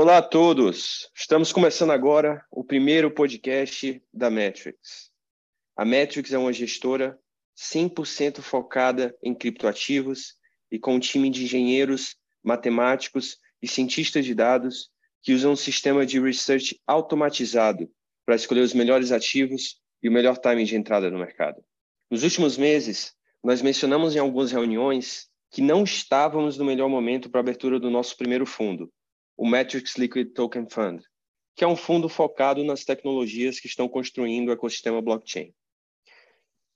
Olá a todos! Estamos começando agora o primeiro podcast da Metrics. A Metrics é uma gestora 100% focada em criptoativos e com um time de engenheiros, matemáticos e cientistas de dados que usam um sistema de research automatizado para escolher os melhores ativos e o melhor timing de entrada no mercado. Nos últimos meses, nós mencionamos em algumas reuniões que não estávamos no melhor momento para a abertura do nosso primeiro fundo, o Matrix Liquid Token Fund, que é um fundo focado nas tecnologias que estão construindo o ecossistema blockchain.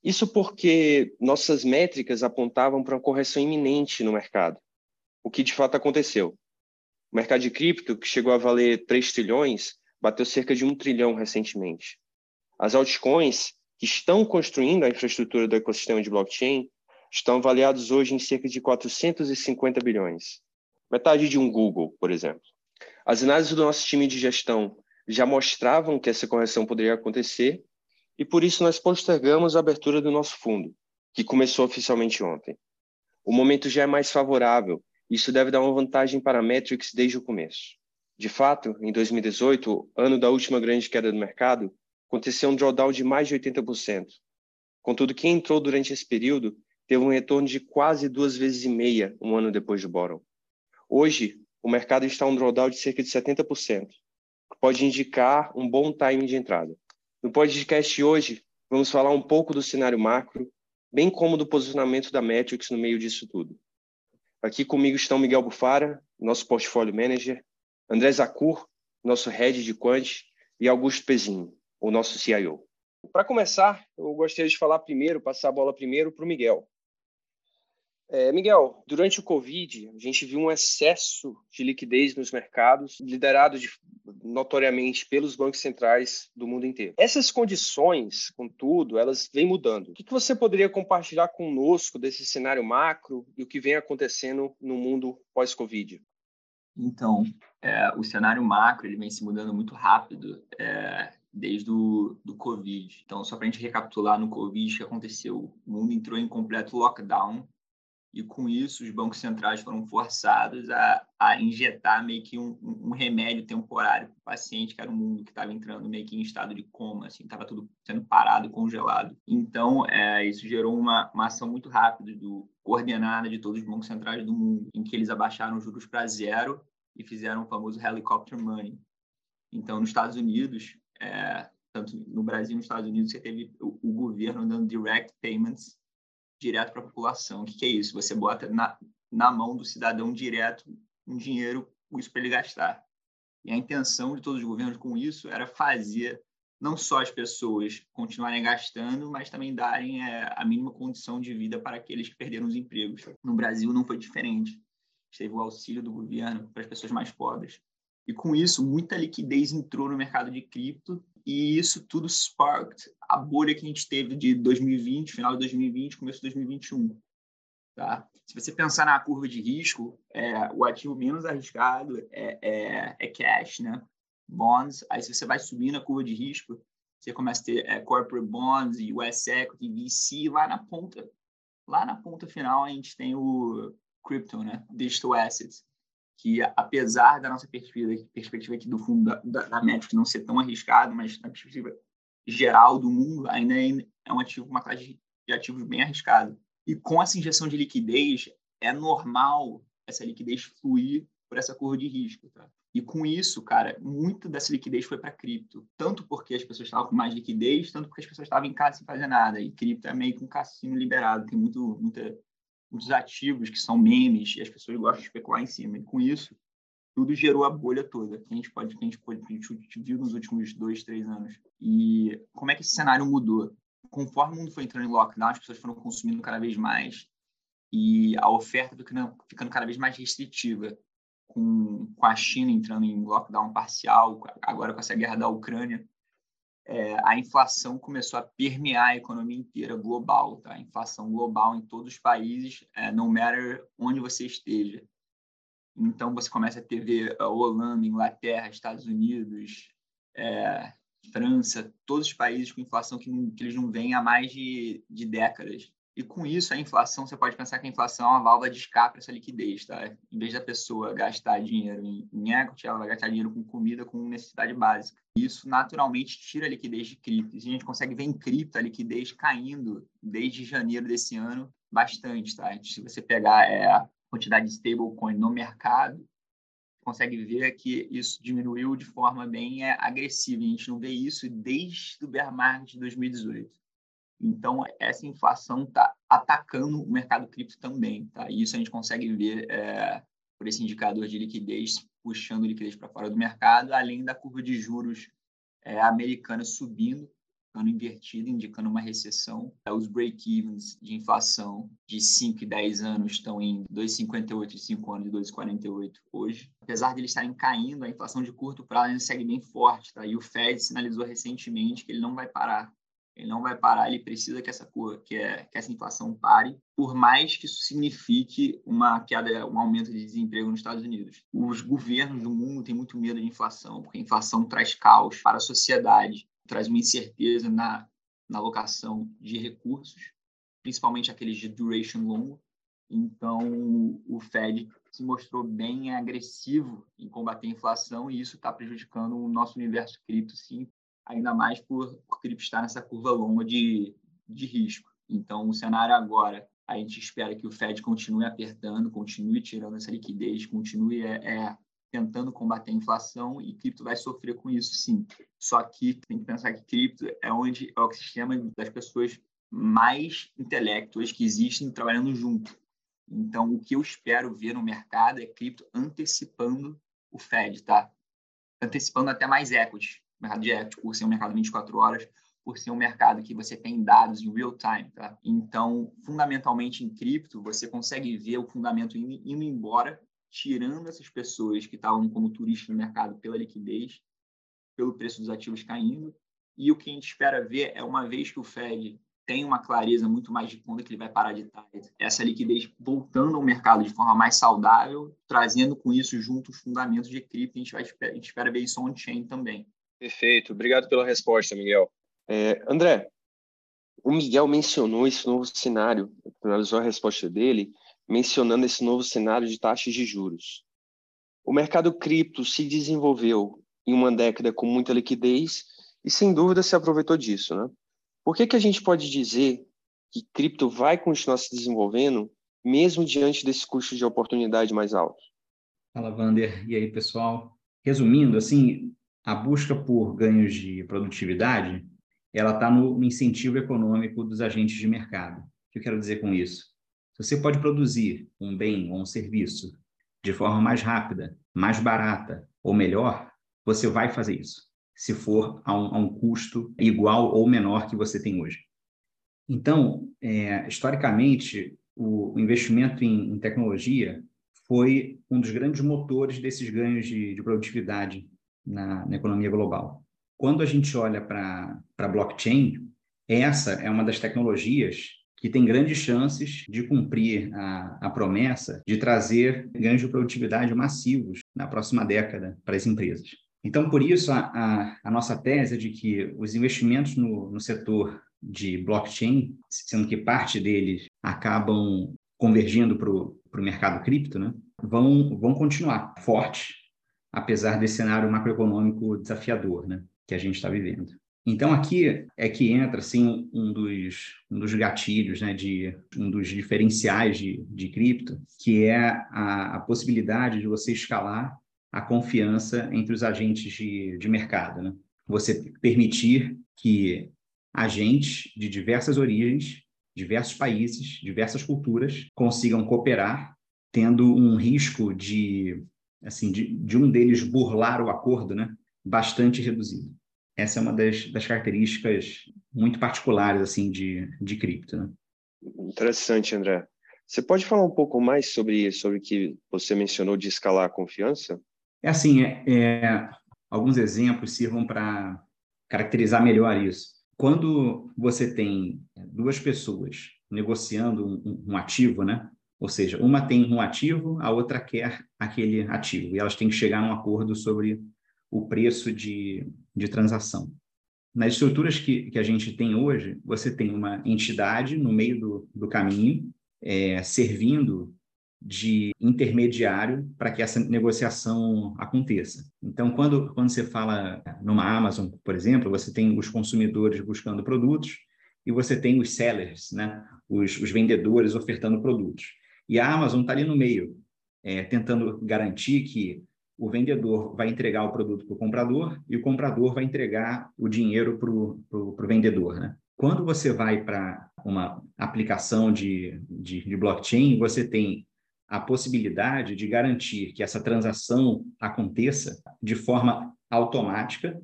Isso porque nossas métricas apontavam para uma correção iminente no mercado, o que de fato aconteceu. O mercado de cripto, que chegou a valer 3 trilhões, bateu cerca de 1 trilhão recentemente. As altcoins, que estão construindo a infraestrutura do ecossistema de blockchain, estão avaliados hoje em cerca de 450 bilhões, metade de um Google, por exemplo. As análises do nosso time de gestão já mostravam que essa correção poderia acontecer e por isso nós postergamos a abertura do nosso fundo, que começou oficialmente ontem. O momento já é mais favorável, e isso deve dar uma vantagem para a Metrics desde o começo. De fato, em 2018, ano da última grande queda do mercado, aconteceu um drawdown de mais de 80%. Contudo, quem entrou durante esse período teve um retorno de quase duas vezes e meia um ano depois do bottom. Hoje, o mercado está um drawdown de cerca de 70%, que pode indicar um bom timing de entrada. No podcast hoje, vamos falar um pouco do cenário macro, bem como do posicionamento da Metrics no meio disso tudo. Aqui comigo estão Miguel Bufara, nosso portfólio manager, André Zacur, nosso head de quant, e Augusto Pezinho, o nosso CIO. Para começar, eu gostaria de falar primeiro, passar a bola primeiro para o Miguel. É, Miguel, durante o Covid, a gente viu um excesso de liquidez nos mercados, liderado de, notoriamente pelos bancos centrais do mundo inteiro. Essas condições, contudo, elas vêm mudando. O que, que você poderia compartilhar conosco desse cenário macro e o que vem acontecendo no mundo pós-Covid? Então, é, o cenário macro ele vem se mudando muito rápido é, desde o do Covid. Então, só para a gente recapitular no Covid, o que aconteceu? O mundo entrou em completo lockdown e com isso os bancos centrais foram forçados a, a injetar meio que um, um remédio temporário para o paciente, que era um mundo que estava entrando meio que em estado de coma, assim, estava tudo sendo parado, congelado. Então, é, isso gerou uma, uma ação muito rápida, do, coordenada de todos os bancos centrais do mundo, em que eles abaixaram os juros para zero e fizeram o famoso helicopter money. Então, nos Estados Unidos, é, tanto no Brasil e nos Estados Unidos, você teve o, o governo dando direct payments direto para a população. O que, que, é isso? Você bota na, na mão do cidadão direto um dinheiro isso para ele gastar. E a intenção de todos os governos com isso era fazer não só as pessoas continuarem gastando, mas também darem é, a mínima condição de vida para aqueles que perderam os empregos. No Brasil não foi diferente. Teve o auxílio do governo para as pessoas mais pobres. E com isso, muita liquidez entrou no mercado de cripto e isso tudo sparked a bolha que a gente teve de 2020, final de 2020, começo de 2021. Tá? Se você pensar na curva de risco, é, o ativo menos arriscado é, é, é, cash, né? bonds. Aí, se você vai subindo a curva de risco, você começa a ter é, corporate bonds, US equity, VC. Lá na ponta, lá na ponta final, a gente tem o crypto, né? digital assets que apesar da nossa perspectiva, perspectiva aqui do fundo da, da, da não ser tão arriscado, mas na perspectiva geral do mundo, ainda é, é um ativo, uma classe de ativos bem arriscado. E com essa injeção de liquidez, é normal essa liquidez fluir por essa curva de risco, tá? E com isso, cara, muita dessa liquidez foi para cripto, tanto porque as pessoas estavam com mais liquidez, tanto porque as pessoas estavam em casa sem fazer nada. E cripto é meio que um cassino liberado, tem muito, muita muitos ativos que são memes e as pessoas gostam de especular em cima. E com isso, tudo gerou a bolha toda que a gente pode que a gente pode a gente viu nos últimos dois três anos. E como é que esse cenário mudou? Conforme o mundo foi entrando em lockdown as pessoas foram consumindo cada vez mais e a oferta ficando, ficando cada vez mais restritiva com, com a China entrando em lockdown parcial agora com essa guerra da Ucrânia é, a inflação começou a permear a economia inteira global, tá? A inflação global em todos os países, é, no matter onde você esteja. Então, você começa a ter ver a Holanda, Inglaterra, Estados Unidos, é, França, todos os países com inflação que, que, eles não veem há mais de, de décadas. E com isso, a inflação, você pode pensar que a inflação é uma válvula de escape para essa liquidez, tá? Em vez da pessoa gastar dinheiro em, em equity, ela vai gastar dinheiro com comida, com necessidade básica. Isso naturalmente tira a liquidez de cripto. E a gente consegue ver em cripto a liquidez caindo desde janeiro desse ano bastante, tá? Se você pegar é, a quantidade de stablecoin no mercado, consegue ver que isso diminuiu de forma bem é, agressiva. A gente não vê isso desde o bear market de 2018. Então, essa inflação está atacando o mercado cripto também. Tá? E isso a gente consegue ver é, por esse indicador de liquidez, puxando liquidez para fora do mercado, além da curva de juros é, americana subindo, ficando invertida, indicando uma recessão. É, os break-evens de inflação de 5 e 10 anos estão em 2,58 e 5 anos de 2,48 hoje. Apesar de eles estarem caindo, a inflação de curto prazo ainda segue bem forte. Tá? E o Fed sinalizou recentemente que ele não vai parar ele não vai parar, ele precisa que essa que, é, que essa inflação pare, por mais que isso signifique uma queda, um aumento de desemprego nos Estados Unidos. Os governos do mundo têm muito medo de inflação, porque a inflação traz caos para a sociedade, traz uma incerteza na, na alocação de recursos, principalmente aqueles de duration longo. Então, o Fed se mostrou bem agressivo em combater a inflação e isso está prejudicando o nosso universo cripto, sim, ainda mais por, cripto estar nessa curva longa de, de risco. Então, o cenário agora, a gente espera que o Fed continue apertando, continue tirando essa liquidez, continue é, é, tentando combater a inflação e cripto vai sofrer com isso, sim. Só que tem que pensar que cripto é onde é o sistema das pessoas mais intelectuais que existem trabalhando junto. Então, o que eu espero ver no mercado é cripto antecipando o Fed, tá? Antecipando até mais equity mercado de equity, por ser um mercado 24 horas, por ser um mercado que você tem dados em real time, tá? Então, fundamentalmente em cripto, você consegue ver o fundamento indo, embora, tirando essas pessoas que estavam como turistas no mercado pela liquidez, pelo preço dos ativos caindo, e o que a gente espera ver é uma vez que o Fed tem uma clareza muito mais de quando que ele vai parar de estar essa liquidez voltando ao mercado de forma mais saudável, trazendo com isso junto os fundamentos de cripto, a gente, vai, a gente espera ver isso on-chain também. Perfeito, obrigado pela resposta, Miguel. É, André, o Miguel mencionou esse novo cenário, finalizou a resposta dele, mencionando esse novo cenário de taxas de juros. O mercado cripto se desenvolveu em uma década com muita liquidez e, sem dúvida, se aproveitou disso. Né? Por que, que a gente pode dizer que cripto vai continuar se desenvolvendo, mesmo diante desse custo de oportunidade mais alto? Fala, Vander. E aí, pessoal? Resumindo, assim, a busca por ganhos de produtividade ela está no, incentivo econômico dos agentes de mercado. O que eu quero dizer com isso? Se você pode produzir um bem ou um serviço de forma mais rápida, mais barata ou melhor, você vai fazer isso, se for a um, a um custo igual ou menor que você tem hoje. Então, é, historicamente, o, o investimento em, em, tecnologia foi um dos grandes motores desses ganhos de, de produtividade na, na economia global. Quando a gente olha para blockchain, essa é uma das tecnologias que tem grandes chances de cumprir a, a promessa de trazer ganhos de produtividade massivos na próxima década para as empresas. Então, por isso, a, a, a nossa tese é de que os investimentos no, no setor de blockchain, sendo que parte deles acabam convergindo para o mercado cripto, né, vão, vão continuar fortes apesar desse cenário macroeconômico desafiador né, que a gente está vivendo. Então, aqui é que entra assim, um, dos, um dos gatilhos, né, de, um dos diferenciais de, de cripto, que é a, a possibilidade de você escalar a confiança entre os agentes de, de mercado. Né? Você permitir que agentes de diversas origens, diversos países, diversas culturas consigam cooperar, tendo um risco de assim, de, de um deles burlar o acordo, né, bastante reduzido. Essa é uma das, das características muito particulares assim de, de cripto. Né? Interessante, André. Você pode falar um pouco mais sobre sobre o que você mencionou de escalar a confiança? É assim, é, é alguns exemplos sirvam para caracterizar melhor isso. Quando você tem duas pessoas negociando um, um ativo, né? Ou seja, uma tem um ativo, a outra quer aquele ativo, e elas têm que chegar num acordo sobre o preço de, de transação. nas estruturas que, que a gente tem hoje, você tem uma entidade no meio do, do caminho, é, servindo de intermediário para que essa negociação aconteça. Então, quando, quando você fala numa Amazon, por exemplo, você tem os consumidores buscando produtos e você tem os sellers, né? os, os vendedores ofertando produtos. E a Amazon está ali no meio, é, tentando garantir que o vendedor vai entregar o produto para o comprador e o comprador vai entregar o dinheiro para o vendedor. Né? Quando você vai para uma aplicação de, de, de blockchain, você tem a possibilidade de garantir que essa transação aconteça de forma automática,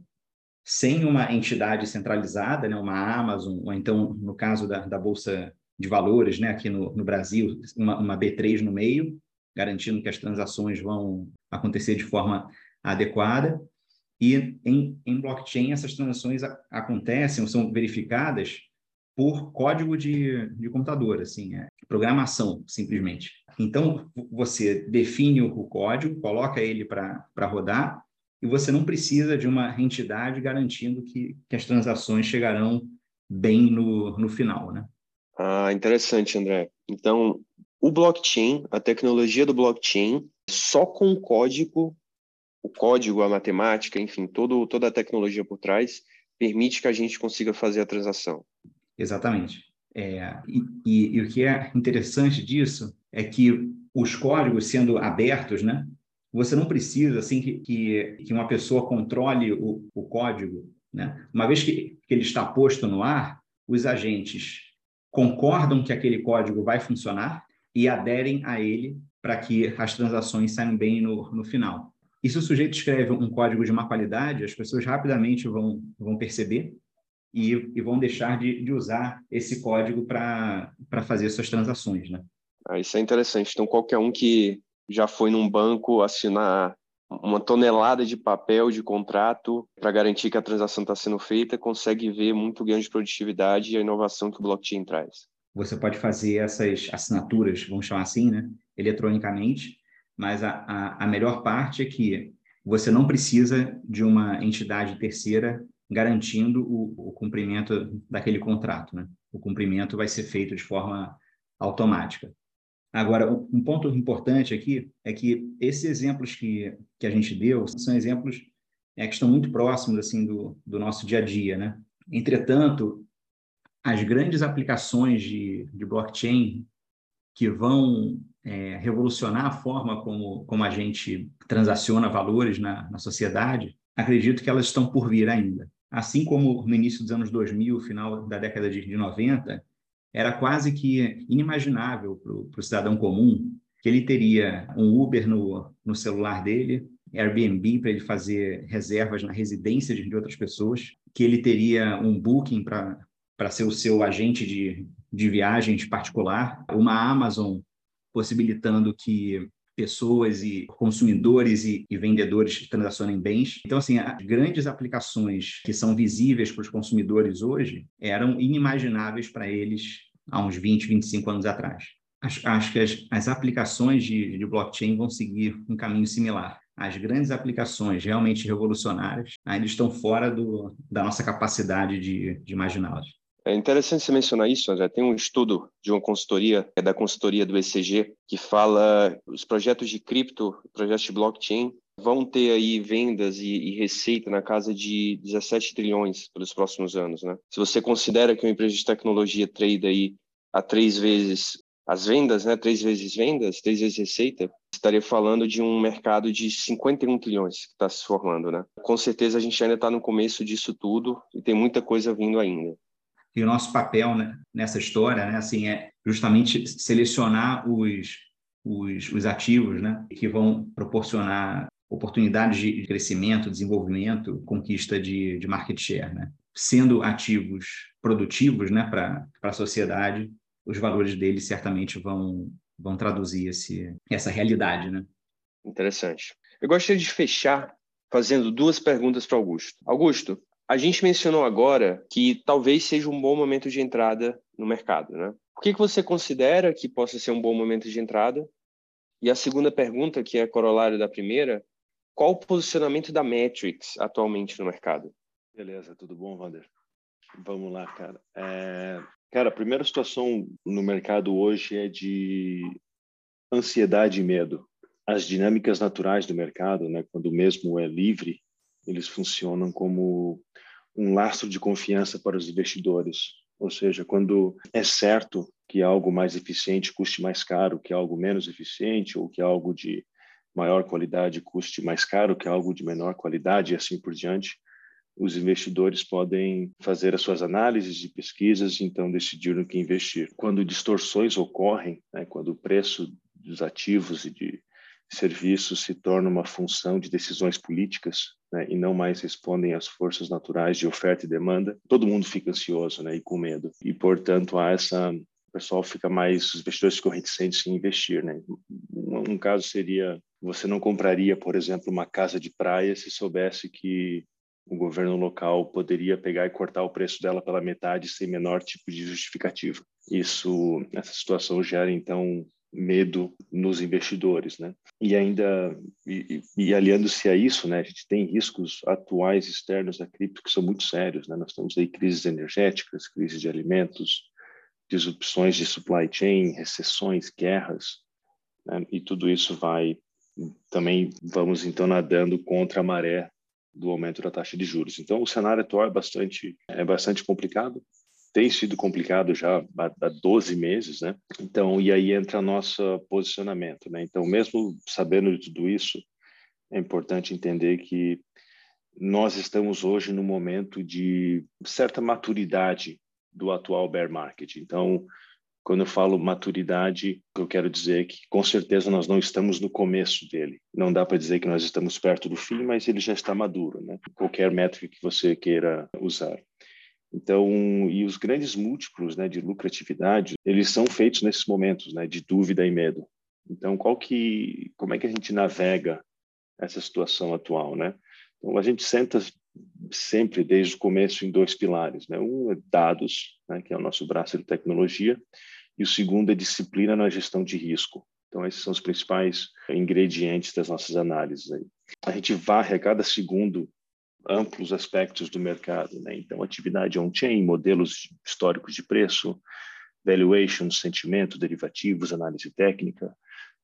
sem uma entidade centralizada, né, uma Amazon, ou então, no caso da, da Bolsa de Valores, né, aqui no, no Brasil, uma, uma B3 no meio, garantindo que as transações vão acontecer de forma adequada. E em, em blockchain, essas transações a, acontecem ou são verificadas por código de, de computador, assim, é programação, simplesmente. Então, você define o código, coloca ele para rodar, e você não precisa de uma entidade garantindo que, que as transações chegarão bem no, no final, né? Ah, interessante, André. Então, o blockchain, a tecnologia do blockchain, só com o código, o código, a matemática, enfim, todo, toda a tecnologia por trás, permite que a gente consiga fazer a transação. Exatamente. É, e, e, e, o que é interessante disso é que os códigos sendo abertos, né, você não precisa assim que, que, que uma pessoa controle o, o código. Né? Uma vez que, que ele está posto no ar, os agentes concordam que aquele código vai funcionar e aderem a ele para que as transações saiam bem no, no final. E se o sujeito escreve um código de má qualidade, as pessoas rapidamente vão, vão perceber e, e vão deixar de, de usar esse código para fazer suas transações, né? Ah, isso é interessante. Então, qualquer um que já foi num banco assinar uma tonelada de papel de contrato para garantir que a transação está sendo feita, consegue ver muito ganho de produtividade e a inovação que o blockchain traz. Você pode fazer essas assinaturas, vamos chamar assim, né, eletronicamente, mas a, a, a melhor parte é que você não precisa de uma entidade terceira garantindo o, o cumprimento daquele contrato. Né? O cumprimento vai ser feito de forma automática. Agora, um ponto importante aqui é que esses exemplos que, que a gente deu são exemplos é, que estão muito próximos assim do, do nosso dia a dia. Né? Entretanto, as grandes aplicações de, de blockchain que vão é, revolucionar a forma como, como a gente transaciona valores na, na sociedade, acredito que elas estão por vir ainda assim como no início dos anos 2000, final da década de 90, era quase que inimaginável para o cidadão comum que ele teria um Uber no, no celular dele, Airbnb para ele fazer reservas na residência de outras pessoas, que ele teria um Booking para ser o seu agente de, de viagens particular, uma Amazon possibilitando que pessoas e consumidores e, e, vendedores transacionem bens. Então, assim, as grandes aplicações que são visíveis para os consumidores hoje eram inimagináveis para eles há uns 20, 25 anos atrás. Acho, acho que as, as aplicações de, de blockchain vão seguir um caminho similar. As grandes aplicações realmente revolucionárias ainda estão fora do, da nossa capacidade de, de imaginá-las. É interessante você mencionar isso, André. Tem um estudo de uma consultoria, é da consultoria do ECG, que fala os projetos de cripto, projetos de blockchain, vão ter aí vendas e, e, receita na casa de 17 trilhões pelos próximos anos, né? Se você considera que uma empresa de tecnologia trade aí a três vezes as vendas, né? Três vezes vendas, três vezes receita, estaria falando de um mercado de 51 trilhões que está se formando, né? Com certeza a gente ainda está no começo disso tudo e tem muita coisa vindo ainda. E o nosso papel né, nessa história, né, assim, é justamente selecionar os, os, os ativos, né, que vão proporcionar oportunidades de crescimento, desenvolvimento, conquista de, de market share, né? Sendo ativos produtivos, né, para a sociedade, os valores deles certamente vão vão traduzir esse, essa realidade, né? Interessante. Eu gostaria de fechar fazendo duas perguntas para Augusto. Augusto, a gente mencionou agora que talvez seja um bom momento de entrada no mercado, né? O que, que você considera que possa ser um bom momento de entrada? E a segunda pergunta, que é corolário da primeira, qual o posicionamento da Matrix atualmente no mercado? Beleza, tudo bom, Wander? Vamos lá, cara. É... Cara, a primeira situação no mercado hoje é de ansiedade e medo. As dinâmicas naturais do mercado, né, quando o mesmo é livre, eles funcionam como um lastro de confiança para os investidores. Ou seja, quando é certo que algo mais eficiente custe mais caro que algo menos eficiente, ou que algo de maior qualidade custe mais caro que algo de menor qualidade, e assim por diante, os investidores podem fazer as suas análises e pesquisas e então decidir no que investir. Quando distorções ocorrem, né, quando o preço dos ativos e de serviços se torna uma função de decisões políticas né, e não mais respondem às forças naturais de oferta e demanda, todo mundo fica ansioso né, e com medo. E, portanto, há essa o pessoal fica mais, os investidores ficam reticentes em investir, né? Um, um caso seria, você não compraria, por exemplo, uma casa de praia se soubesse que o governo local poderia pegar e cortar o preço dela pela metade sem menor tipo de justificativa. Isso, essa situação gera então medo nos investidores, né? E ainda e, e aliando-se a isso, né, a gente tem riscos atuais externos da cripto que são muito sérios, né? Nós temos aí crises energéticas, crises de alimentos, disrupções de supply chain, recessões, guerras, né? e tudo isso vai também vamos então nadando contra a maré do aumento da taxa de juros. Então, o cenário atual é bastante, é bastante complicado, tem sido complicado já há 12 meses, né? Então, e aí entra nosso posicionamento, né? Então, mesmo sabendo de tudo isso, é importante entender que nós estamos hoje no momento de certa maturidade do atual bear market. Então, quando eu falo maturidade, eu quero dizer que com certeza nós não estamos no começo dele. Não dá para dizer que nós estamos perto do fim, mas ele já está maduro, né? Qualquer métrica que você queira usar. Então, e os grandes múltiplos, né, de lucratividade, eles são feitos nesses momentos, né, de dúvida e medo. Então, qual que, como é que a gente navega essa situação atual, né? Então, a gente senta sempre desde o começo em dois pilares, né? Um é dados, né, que é o nosso braço de tecnologia, e o segundo é disciplina na gestão de risco. Então, esses são os principais ingredientes das nossas análises. Aí. A gente varre a cada segundo amplos aspectos do mercado. Né? Então, atividade on-chain, modelos históricos de preço, valuation, sentimento, derivativos, análise técnica,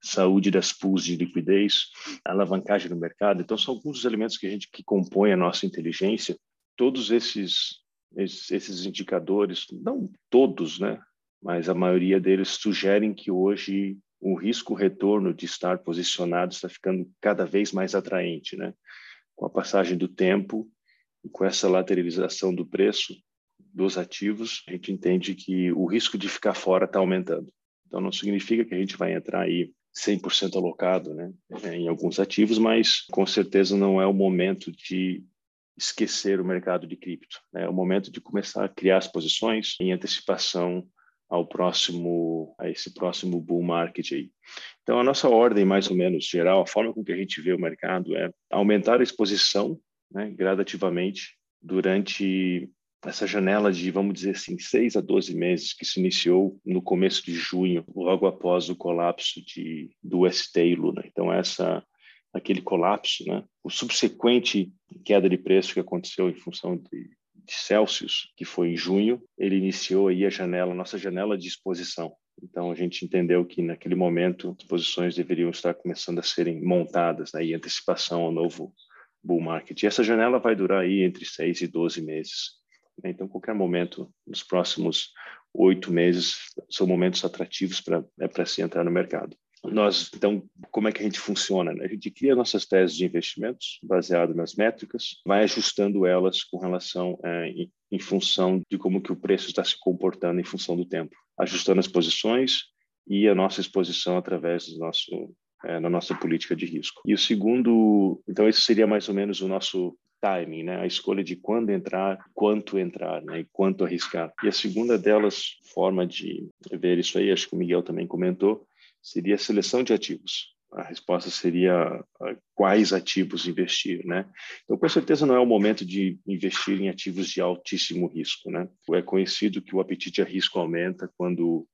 saúde das pools de liquidez, alavancagem no mercado. Então, são alguns dos elementos que a gente que compõem a nossa inteligência. Todos esses esses indicadores, não todos, né, mas a maioria deles sugerem que hoje o risco-retorno de estar posicionado está ficando cada vez mais atraente, né? Com a passagem do tempo e com essa lateralização do preço dos ativos, a gente entende que o risco de ficar fora está aumentando. Então, não significa que a gente vai entrar aí 100% alocado né, em alguns ativos, mas com certeza não é o momento de esquecer o mercado de cripto. Né? É o momento de começar a criar as posições em antecipação ao próximo a esse próximo bull market aí. Então a nossa ordem mais ou menos geral, a forma com que a gente vê o mercado é aumentar a exposição, né, gradativamente durante essa janela de, vamos dizer assim, 6 a 12 meses que se iniciou no começo de junho, logo após o colapso de, do ST e Luna. Então, essa aquele colapso, né? o subsequente queda de preço que aconteceu em função de, Celsius, que foi em junho, ele iniciou aí a janela, nossa janela de exposição. Então a gente entendeu que naquele momento as posições deveriam estar começando a serem montadas, né, em antecipação ao novo bull market. E essa janela vai durar aí entre 6 e 12 meses. Né? Então, qualquer momento nos próximos oito meses são momentos atrativos para é para se entrar no mercado nós então como é que a gente funciona né? a gente cria nossas teses de investimentos baseado nas métricas vai ajustando elas com relação é, em, em, função de como que o preço está se comportando em função do tempo ajustando as posições e a nossa exposição através do nosso é, na nossa política de risco e o segundo então esse seria mais ou menos o nosso timing, né? A escolha de quando entrar, quanto entrar, né? E quanto arriscar. E a segunda delas, forma de ver isso aí, acho que o Miguel também comentou, seria a seleção de ativos. A resposta seria ah, quais ativos investir, né? Então, com certeza não é o momento de investir em ativos de altíssimo risco, né? É conhecido que o apetite a risco aumenta quando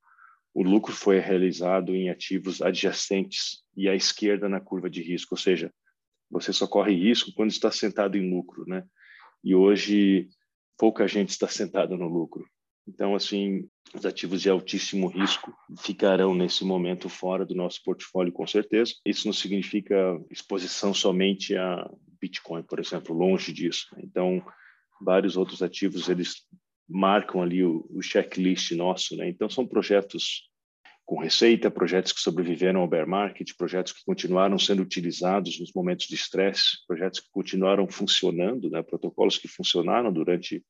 o lucro foi realizado em ativos adjacentes e à esquerda na curva de risco, ou seja, você só corre risco quando está sentado em lucro, né? e hoje pouca gente está sentada no lucro. Então, assim, os ativos de altíssimo risco ficarão nesse momento fora do nosso portfólio, com certeza. Isso não significa exposição somente a Bitcoin, por exemplo, longe disso. Então, vários outros ativos eles marcam ali o, o checklist nosso, né? Então, são projetos com receita, projetos que sobreviveram ao bear market, projetos que continuaram sendo utilizados nos momentos de estresse, projetos que continuaram funcionando, né? protocolos que funcionaram durante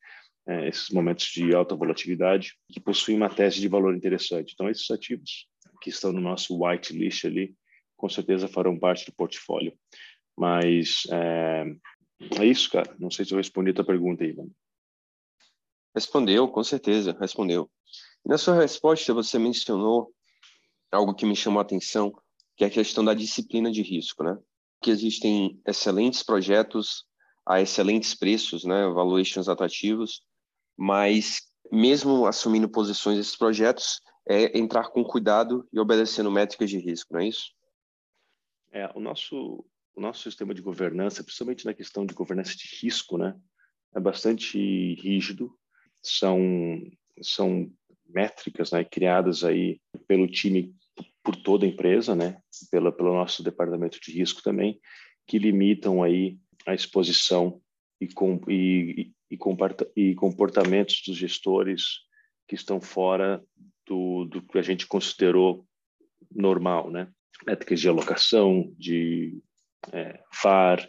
é, esses momentos de alta volatilidade, que possuem uma tese de valor interessante. Então, esses ativos que estão no nosso white list ali, com certeza farão parte do portfólio. Mas é, é isso, cara. Não sei se eu respondi a tua pergunta aí, mano. Respondeu, com certeza, respondeu. Na sua resposta, você mencionou algo que me chamou a atenção, que é a questão da disciplina de risco, né? Que existem excelentes projetos a excelentes preços, né, valuations atrativos, mas mesmo assumindo posições nesses projetos, é entrar com cuidado e obedecendo métricas de risco, não é isso? É, o nosso o nosso sistema de governança, principalmente na questão de governança de risco, né, é bastante rígido. São são métricas, né, criadas aí pelo time por toda a empresa, né, pela pelo nosso departamento de risco também, que limitam aí a exposição e, com, e, e, comportamentos dos gestores que estão fora do, do que a gente considerou normal, né? Métricas de alocação, de é, FAR,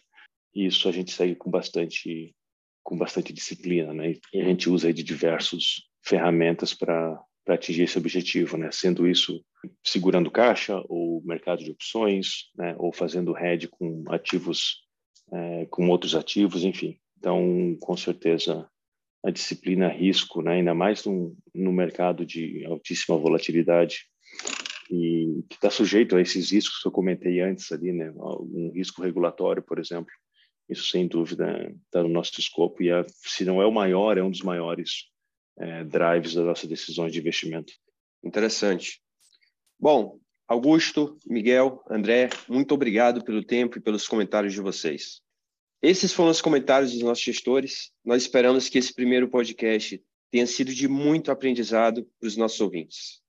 isso a gente segue com bastante com bastante disciplina, né? E a gente usa de diversas ferramentas para para atingir esse objetivo, né? Sendo isso segurando caixa ou mercado de opções, né? Ou fazendo hedge com ativos é, com outros ativos, enfim. Então, com certeza, a disciplina risco, né, ainda mais no, no mercado de altíssima volatilidade e que está sujeito a esses riscos que eu comentei antes ali, né, um risco regulatório, por exemplo, isso sem dúvida está no nosso escopo e a, se não é o maior, é um dos maiores é, drives das nossas decisões de investimento. Interessante. Bom, Augusto, Miguel, André, muito obrigado pelo tempo e pelos comentários de vocês. Esses foram os comentários dos nossos gestores. Nós esperamos que esse primeiro podcast tenha sido de muito aprendizado para os nossos ouvintes.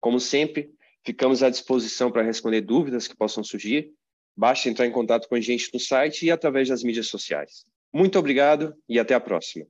Como sempre, ficamos à disposição para responder dúvidas que possam surgir. Basta entrar em contato com a gente no site e através das mídias sociais. Muito obrigado e até a próxima.